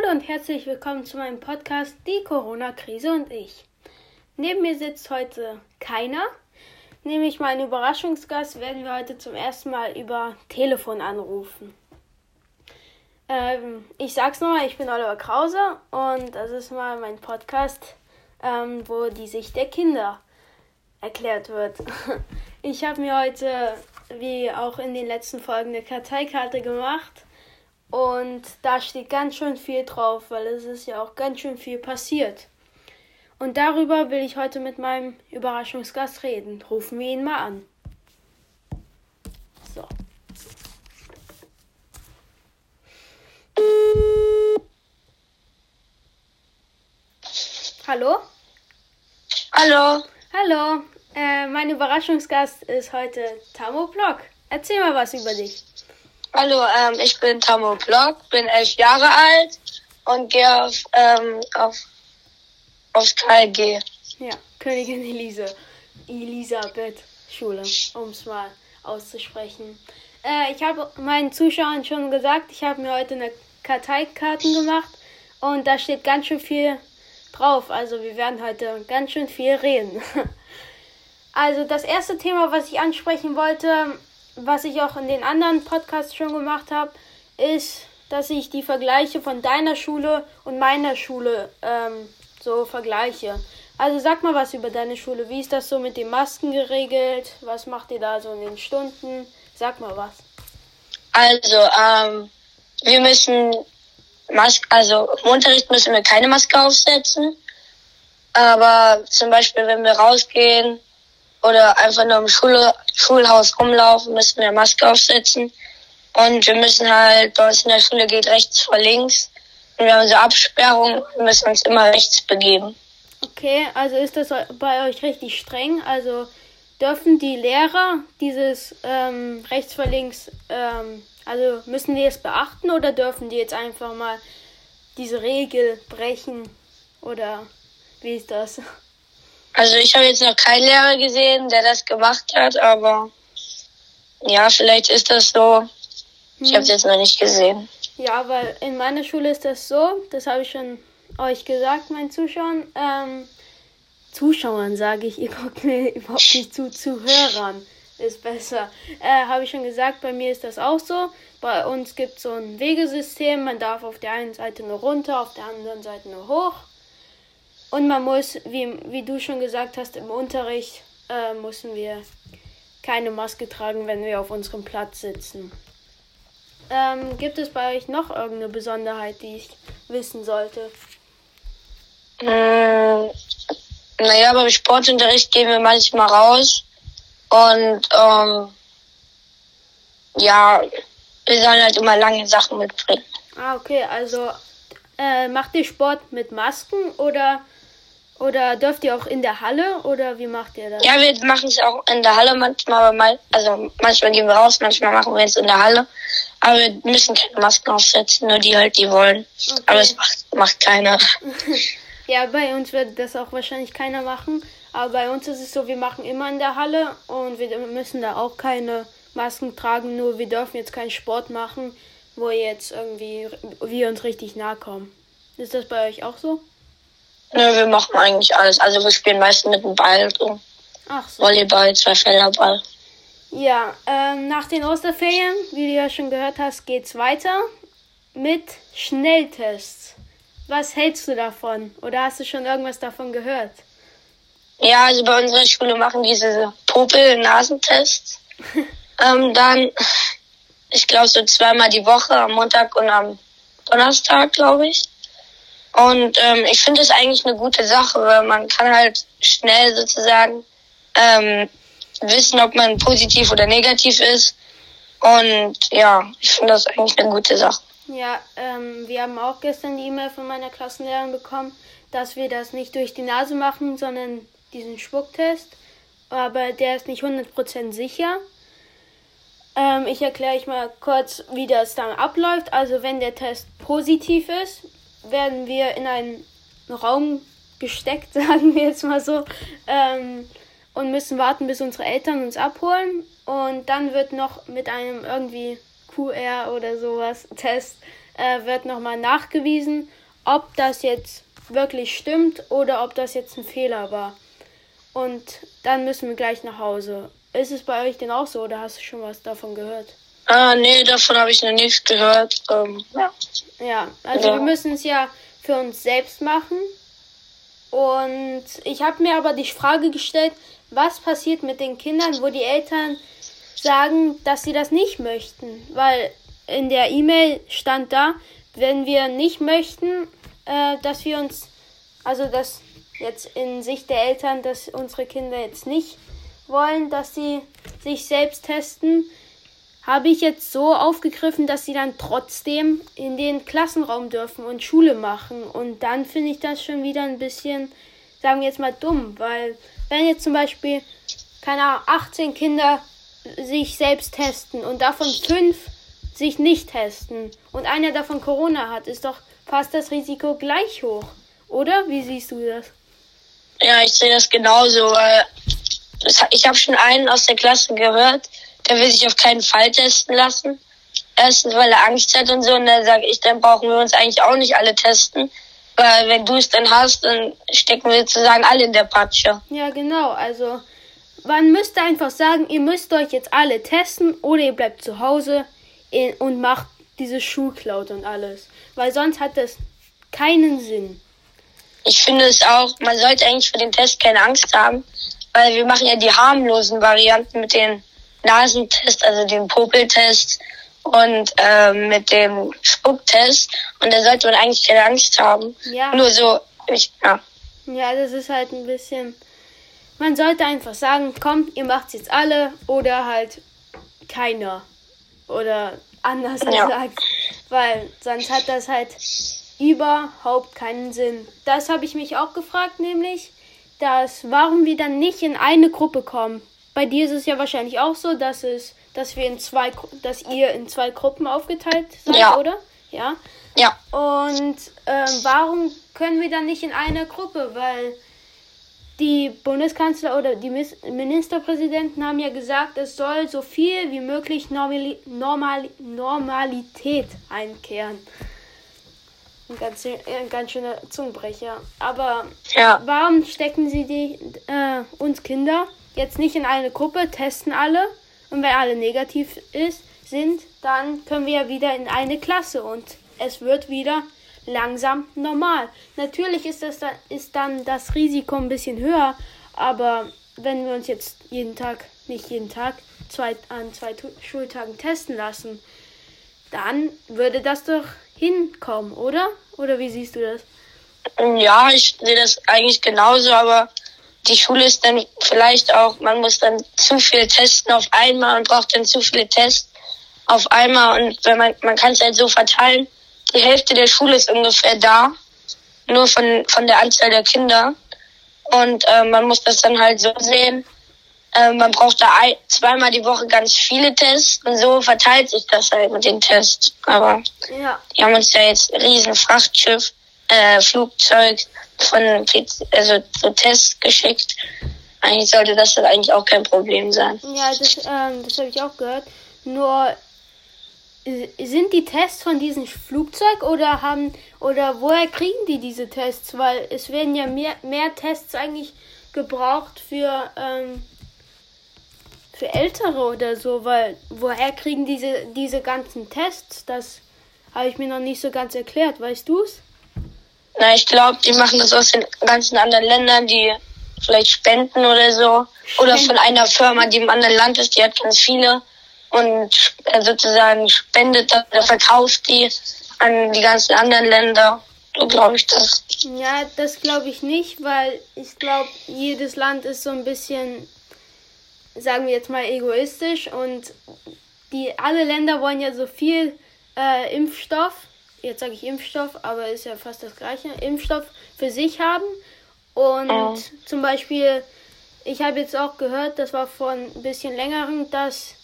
Hallo und herzlich willkommen zu meinem Podcast Die Corona-Krise und ich. Neben mir sitzt heute keiner, nämlich mein Überraschungsgast werden wir heute zum ersten Mal über Telefon anrufen. Ähm, ich sag's nochmal, ich bin Oliver Krause und das ist mal mein Podcast, ähm, wo die Sicht der Kinder erklärt wird. Ich habe mir heute, wie auch in den letzten Folgen, eine Karteikarte gemacht und da steht ganz schön viel drauf, weil es ist ja auch ganz schön viel passiert. Und darüber will ich heute mit meinem Überraschungsgast reden. Rufen wir ihn mal an. So. Hallo? Hallo. Hallo. Äh, mein Überraschungsgast ist heute Tamo Block. Erzähl mal was über dich. Hallo, ähm, ich bin Tamo Block, bin elf Jahre alt und gehe auf, ähm, auf, aufs KLG. Ja, Königin Elise. Elisabeth Schule, um es mal auszusprechen. Äh, ich habe meinen Zuschauern schon gesagt, ich habe mir heute eine Karteikarten gemacht und da steht ganz schön viel drauf. Also wir werden heute ganz schön viel reden. Also das erste Thema, was ich ansprechen wollte, was ich auch in den anderen Podcasts schon gemacht habe, ist, dass ich die Vergleiche von deiner Schule und meiner Schule ähm, so vergleiche. Also sag mal was über deine Schule. Wie ist das so mit den Masken geregelt? Was macht ihr da so in den Stunden? Sag mal was. Also, ähm, wir müssen Maske, also im Unterricht müssen wir keine Maske aufsetzen. Aber zum Beispiel, wenn wir rausgehen, oder einfach nur im Schule, Schulhaus rumlaufen, müssen wir Maske aufsetzen. Und wir müssen halt, bei uns in der Schule geht rechts vor links. Und wir haben so Absperrungen und müssen uns immer rechts begeben. Okay, also ist das bei euch richtig streng? Also dürfen die Lehrer dieses ähm, rechts vor links, ähm, also müssen die es beachten oder dürfen die jetzt einfach mal diese Regel brechen? Oder wie ist das? Also ich habe jetzt noch keinen Lehrer gesehen, der das gemacht hat, aber ja, vielleicht ist das so. Ich habe es jetzt noch nicht gesehen. Ja, weil in meiner Schule ist das so, das habe ich schon euch gesagt, meinen Zuschauern. Ähm, Zuschauern sage ich, ihr guckt mir überhaupt nicht zu, Zuhörern ist besser. Äh, habe ich schon gesagt, bei mir ist das auch so. Bei uns gibt es so ein Wegesystem, man darf auf der einen Seite nur runter, auf der anderen Seite nur hoch. Und man muss, wie, wie du schon gesagt hast, im Unterricht äh, müssen wir keine Maske tragen, wenn wir auf unserem Platz sitzen. Ähm, gibt es bei euch noch irgendeine Besonderheit, die ich wissen sollte? Mmh, naja, beim Sportunterricht gehen wir manchmal raus und ähm, ja, wir sollen halt immer lange Sachen mitbringen. Ah, okay, also äh, macht ihr Sport mit Masken oder oder dürft ihr auch in der Halle oder wie macht ihr das? Ja, wir machen es auch in der Halle manchmal, aber mal, also manchmal gehen wir raus, manchmal machen wir es in der Halle. Aber wir müssen keine Masken aufsetzen, nur die halt, die wollen. Okay. Aber es macht, macht keiner. ja, bei uns wird das auch wahrscheinlich keiner machen. Aber bei uns ist es so, wir machen immer in der Halle und wir müssen da auch keine Masken tragen, nur wir dürfen jetzt keinen Sport machen, wo jetzt irgendwie wir uns richtig nahe kommen. Ist das bei euch auch so? Nö, wir machen eigentlich alles. Also wir spielen meistens mit dem Ball so. Ach so. Volleyball, zwei Felderball. Ja, ähm, nach den Osterferien, wie du ja schon gehört hast, geht's weiter mit Schnelltests. Was hältst du davon? Oder hast du schon irgendwas davon gehört? Ja, also bei unserer Schule machen diese Popel-Nasentests. ähm, dann, ich glaube, so zweimal die Woche, am Montag und am Donnerstag, glaube ich. Und ähm, ich finde es eigentlich eine gute Sache, weil man kann halt schnell sozusagen ähm, wissen, ob man positiv oder negativ ist. Und ja, ich finde das eigentlich eine gute Sache. Ja, ähm, wir haben auch gestern die E-Mail von meiner Klassenlehrerin bekommen, dass wir das nicht durch die Nase machen, sondern diesen Spucktest. Aber der ist nicht 100% sicher. Ähm, ich erkläre euch mal kurz, wie das dann abläuft. Also wenn der Test positiv ist, werden wir in einen Raum gesteckt, sagen wir jetzt mal so, ähm, und müssen warten, bis unsere Eltern uns abholen. Und dann wird noch mit einem irgendwie QR oder sowas Test äh, wird nochmal nachgewiesen, ob das jetzt wirklich stimmt oder ob das jetzt ein Fehler war. Und dann müssen wir gleich nach Hause. Ist es bei euch denn auch so oder hast du schon was davon gehört? Ah, nee, davon habe ich noch nichts gehört. Ähm, ja. Ja, also Ja. wir müssen es ja für uns selbst machen. Und ich habe mir aber die Frage gestellt, was passiert mit den Kindern, wo die Eltern sagen, dass sie das nicht möchten. Weil in der E-Mail stand da, wenn wir nicht möchten, äh, dass wir uns, also dass jetzt in Sicht der Eltern, dass unsere Kinder jetzt nicht wollen, dass sie sich selbst testen, habe ich jetzt so aufgegriffen, dass sie dann trotzdem in den Klassenraum dürfen und Schule machen. Und dann finde ich das schon wieder ein bisschen, sagen wir jetzt mal, dumm, weil wenn jetzt zum Beispiel, keine Ahnung, 18 Kinder sich selbst testen und davon fünf sich nicht testen und einer davon Corona hat, ist doch fast das Risiko gleich hoch. Oder? Wie siehst du das? Ja, ich sehe das genauso, weil das, ich habe schon einen aus der Klasse gehört, der will sich auf keinen Fall testen lassen. Erstens, weil er Angst hat und so, und dann sage ich, dann brauchen wir uns eigentlich auch nicht alle testen. Weil wenn du es dann hast, dann stecken wir sozusagen alle in der Patsche. Ja, genau. Also, man müsste einfach sagen, ihr müsst euch jetzt alle testen oder ihr bleibt zu Hause in, und macht diese Schulcloud und alles. Weil sonst hat das keinen Sinn. Ich finde es auch, man sollte eigentlich für den Test keine Angst haben, weil wir machen ja die harmlosen Varianten mit dem Nasentest, also dem Popeltest und ähm, mit dem Spucktest. Und da sollte man eigentlich keine Angst haben. Ja. Nur so, ich, ja. Ja, das ist halt ein bisschen. Man sollte einfach sagen, kommt, ihr macht's jetzt alle oder halt keiner. Oder anders Ja. gesagt. Weil sonst hat das halt überhaupt keinen Sinn. Das habe ich mich auch gefragt, nämlich, dass warum wir dann nicht in eine Gruppe kommen. Bei dir ist es ja wahrscheinlich auch so, dass es, dass wir in zwei, dass ihr in zwei Gruppen aufgeteilt seid, Ja. oder? Ja. Ja, Und ähm, warum können wir dann nicht in einer Gruppe? Weil die Bundeskanzler oder die Ministerpräsidenten haben ja gesagt, es soll so viel wie möglich Normali Normal Normalität einkehren. Ein ganz, ein ganz schöner Zungenbrecher. Aber ja. warum stecken sie die, äh, uns Kinder jetzt nicht in eine Gruppe, testen alle und wenn alle negativ ist, sind, dann können wir ja wieder in eine Klasse und es wird wieder langsam normal. Natürlich ist, das dann, ist dann das Risiko ein bisschen höher, aber wenn wir uns jetzt jeden Tag, nicht jeden Tag, zwei, an zwei Schultagen testen lassen, dann würde das doch hinkommen, oder? Oder wie siehst du das? Ja, ich sehe das eigentlich genauso, aber die Schule ist dann vielleicht auch, man muss dann zu viel testen auf einmal und braucht dann zu viele Tests auf einmal. Und wenn man, man kann es halt so verteilen, die Hälfte der Schule ist ungefähr da, nur von, von der Anzahl der Kinder. Und äh, man muss das dann halt so sehen, äh, man braucht da ein, zweimal die Woche ganz viele Tests und so verteilt sich das halt mit den Tests, aber Ja, die haben uns ja jetzt riesen Frachtschiff, äh, Flugzeug von also so Tests geschickt. Eigentlich sollte das dann eigentlich auch kein Problem sein. Ja, das, ähm, das habe ich auch gehört. Nur äh, sind die Tests von diesem Flugzeug oder haben oder woher kriegen die diese Tests? Weil es werden ja mehr, mehr Tests eigentlich gebraucht für ähm, für Ältere oder so, weil woher kriegen diese diese ganzen Tests? Das habe ich mir noch nicht so ganz erklärt. Weißt du's? Na, ich glaube, die machen das aus den ganzen anderen Ländern, die vielleicht spenden oder so. Oder von einer Firma, die im anderen Land ist, die hat ganz viele und sozusagen spendet das oder verkauft die an die ganzen anderen Länder. So glaube ich das. Ja, das glaube ich nicht, weil ich glaube, jedes Land ist so ein bisschen, sagen wir jetzt mal, egoistisch und die alle Länder wollen ja so viel äh, Impfstoff, jetzt sage ich Impfstoff, aber ist ja fast das gleiche, Impfstoff für sich haben. Und Oh. zum Beispiel, ich habe jetzt auch gehört, das war vor ein bisschen längerem, dass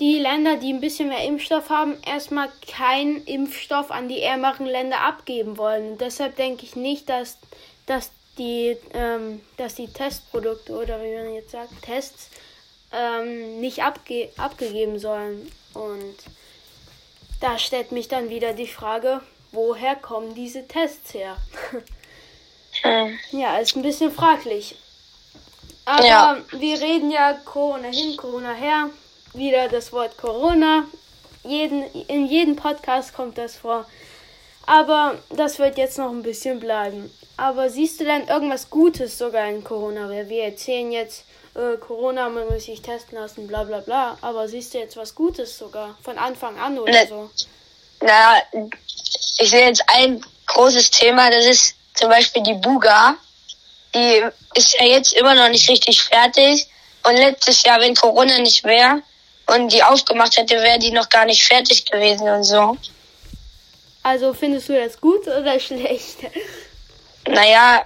die Länder, die ein bisschen mehr Impfstoff haben, erstmal keinen Impfstoff an die ärmeren Länder abgeben wollen. Deshalb denke ich nicht, dass, dass, die, ähm, dass die Testprodukte oder wie man jetzt sagt, Tests ähm, nicht abge abgegeben sollen. Und da stellt mich dann wieder die Frage, woher kommen diese Tests her? Ja, ist ein bisschen fraglich. Aber Ja. wir reden ja Corona hin, Corona her. Wieder das Wort Corona. Jeden, in jedem Podcast kommt das vor. Aber das wird jetzt noch ein bisschen bleiben. Aber siehst du denn irgendwas Gutes sogar in Corona? Weil wir erzählen jetzt äh, Corona, man muss sich testen lassen, bla bla bla. Aber siehst du jetzt was Gutes sogar von Anfang an oder Ne. so? Na, ich sehe jetzt ein großes Thema, das ist zum Beispiel die Buga. Die ist ja jetzt immer noch nicht richtig fertig. Und letztes Jahr, wenn Corona nicht wäre und die aufgemacht hätte, wäre die noch gar nicht fertig gewesen und so. Also findest du das gut oder schlecht? Naja,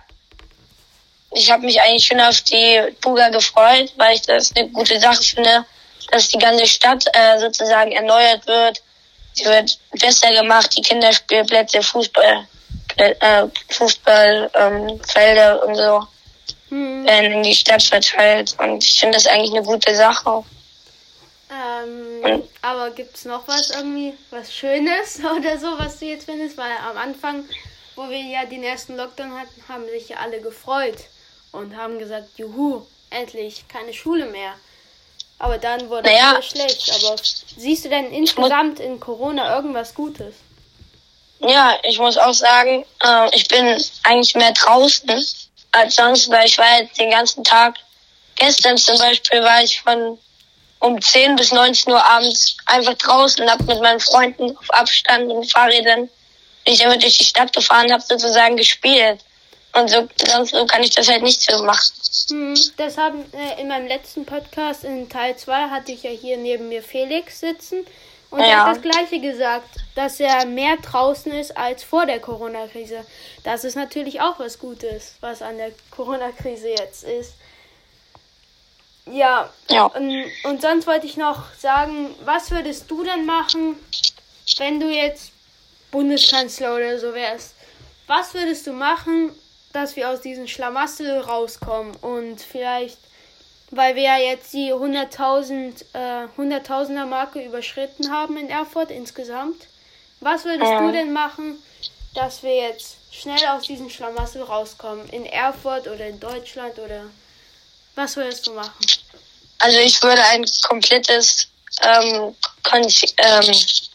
ich habe mich eigentlich schon auf die Buga gefreut, weil ich das eine gute Sache finde, dass die ganze Stadt äh, sozusagen erneuert wird. Sie wird besser gemacht, die Kinderspielplätze, Fußball, äh, Fußballfelder ähm, und so Hm. werden in die Stadt verteilt. Und ich finde das eigentlich eine gute Sache. Ähm, aber gibt es noch was irgendwie, was Schönes oder so, was du jetzt findest? Weil am Anfang, wo wir ja den ersten Lockdown hatten, haben sich ja alle gefreut und haben gesagt, juhu, endlich keine Schule mehr. Aber dann wurde es Naja. schlecht. Aber siehst du denn insgesamt in Corona irgendwas Gutes? Ja, ich muss auch sagen, äh, ich bin eigentlich mehr draußen als sonst, weil ich war jetzt den ganzen Tag. Gestern zum Beispiel war ich von um 10 bis 19 Uhr abends einfach draußen, hab mit meinen Freunden auf Abstand und Fahrrädern bin ich damit durch die Stadt gefahren, hab sozusagen gespielt. Und so, sonst so kann ich das halt nicht so machen. Hm, das haben äh, in meinem letzten Podcast in Teil 2 hatte ich ja hier neben mir Felix sitzen und er Ja. hat das gleiche gesagt, dass er mehr draußen ist als vor der Corona-Krise. Das ist natürlich auch was Gutes, was an der Corona-Krise jetzt ist. Ja, Ja. und, und sonst wollte ich noch sagen, was würdest du denn machen, wenn du jetzt Bundeskanzler oder so wärst? Was würdest du machen, dass wir aus diesem Schlamassel rauskommen und vielleicht, weil wir ja jetzt die 100.000 äh, 100.000er Marke überschritten haben in Erfurt insgesamt, was würdest Ja. du denn machen, dass wir jetzt schnell aus diesem Schlamassel rauskommen? In Erfurt oder in Deutschland oder was würdest du machen? Also ich würde ein komplettes ähm, ähm,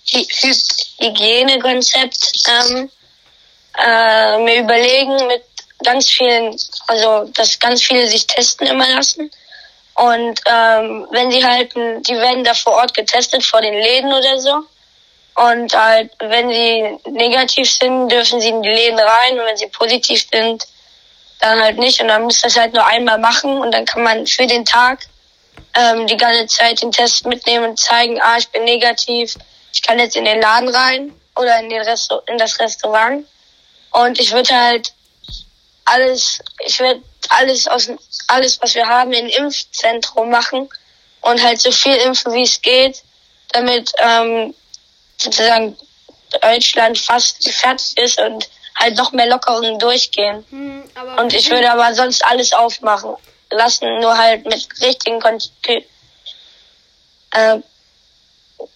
Hy Hy Hygienekonzept ähm, äh, mir überlegen mit ganz vielen, also dass ganz viele sich testen immer lassen. Und ähm, wenn sie halt, die werden da vor Ort getestet vor den Läden oder so. Und halt, wenn sie negativ sind, dürfen sie in die Läden rein und wenn sie positiv sind, dann halt nicht. Und dann muss das halt nur einmal machen und dann kann man für den Tag ähm, die ganze Zeit den Test mitnehmen und zeigen, ah, ich bin negativ, ich kann jetzt in den Laden rein oder in, den Resto in das Restaurant. Und ich würde halt alles, ich würde alles aus alles, was wir haben, in Impfzentrum machen und halt so viel impfen, wie es geht, damit ähm, sozusagen Deutschland fast fertig ist und halt noch mehr Lockerungen durchgehen. Hm, Und ich würde aber sonst alles aufmachen lassen, nur halt mit richtigen Kon äh,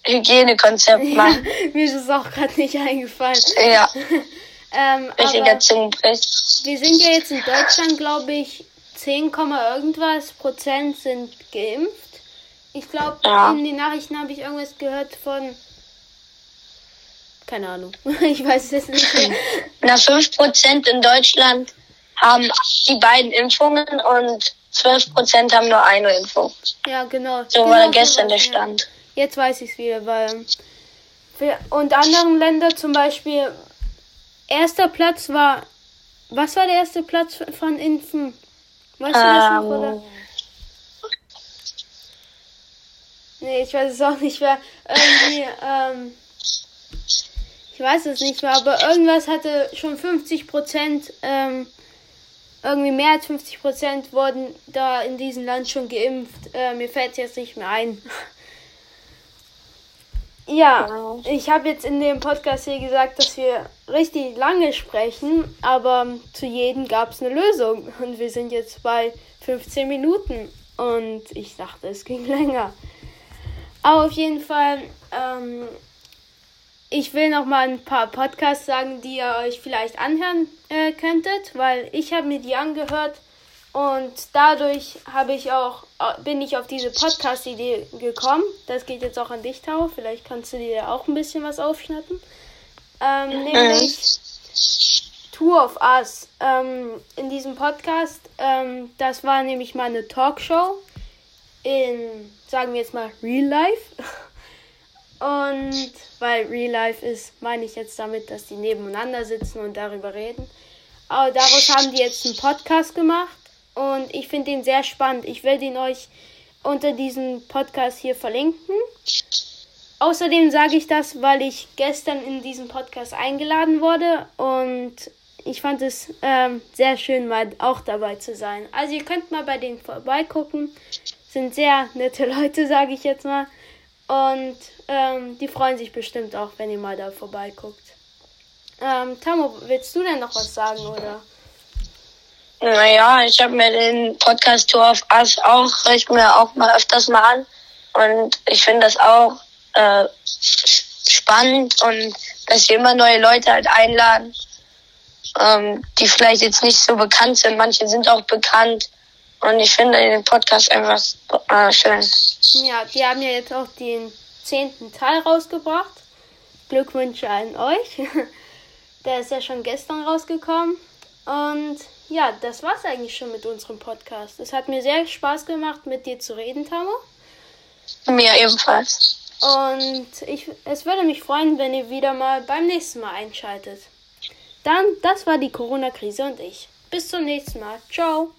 Hygienekonzept machen. Mir ist es auch gerade nicht eingefallen. Ja, Ähm, richtiger wir sind ja jetzt in Deutschland, glaube ich, 10, Komma irgendwas Prozent sind geimpft. Ich glaube, Ja. in den Nachrichten habe ich irgendwas gehört von. Keine Ahnung. Ich weiß es nicht. Na, 5% in Deutschland haben die beiden Impfungen und 12% haben nur eine Impfung. Ja, genau. So genau war gestern der ja. Stand. Jetzt weiß ich es wieder, weil. Für, und anderen Länder zum Beispiel. Erster Platz war. Was war der erste Platz von Impfen? Weißt du das noch, oder? Ähm, Nee, ich weiß es auch nicht mehr. Irgendwie, ähm, ich weiß es nicht mehr, aber irgendwas hatte schon 50 Prozent, ähm, irgendwie mehr als 50 Prozent wurden da in diesem Land schon geimpft. Äh, mir fällt es jetzt nicht mehr ein. Ja, Genau. ich habe jetzt in dem Podcast hier gesagt, dass wir richtig lange sprechen, aber zu jedem gab es eine Lösung. Und wir sind jetzt bei 15 Minuten. Und ich dachte, es ging länger. Aber auf jeden Fall, ähm, ich will noch mal ein paar Podcasts sagen, die ihr euch vielleicht anhören äh, könntet, weil ich habe mir die angehört und dadurch habe ich auch äh, bin ich auf diese Podcast-Idee gekommen. Das geht jetzt auch an dich, Tau. Vielleicht kannst du dir auch ein bisschen was aufschnappen. Ähm, nämlich Tour of Us. Ähm, in diesem Podcast, ähm, das war nämlich mal eine Talkshow in, sagen wir jetzt mal, Real Life. Und weil Real Life ist, meine ich jetzt damit, dass die nebeneinander sitzen und darüber reden. Aber daraus haben die jetzt einen Podcast gemacht und ich finde den sehr spannend. Ich werde ihn euch unter diesem Podcast hier verlinken. Außerdem sage ich das, weil ich gestern in diesen Podcast eingeladen wurde und ich fand es ähm, sehr schön, mal auch dabei zu sein. Also ihr könnt mal bei denen vorbeigucken. Sind sehr nette Leute, sage ich jetzt mal. Und ähm, die freuen sich bestimmt auch, wenn ihr mal da vorbeiguckt. Ähm, Tamo, willst du denn noch was sagen, oder? Naja, ich habe mir den Podcast Tour of Us auch, ich mir auch mal öfters mal an. Und ich finde das auch äh, spannend und dass wir immer neue Leute halt einladen, ähm, die vielleicht jetzt nicht so bekannt sind. Manche sind auch bekannt. Und ich finde den Podcast einfach äh, schön. Ja, die haben ja jetzt auch den zehnten Teil rausgebracht. Glückwünsche an euch. Der ist ja schon gestern rausgekommen. Und ja, das war's eigentlich schon mit unserem Podcast. Es hat mir sehr Spaß gemacht, mit dir zu reden, Tamo. Mir ebenfalls. Und ich, es würde mich freuen, wenn ihr wieder mal beim nächsten Mal einschaltet. Dann, das war die Corona-Krise und ich. Bis zum nächsten Mal. Ciao.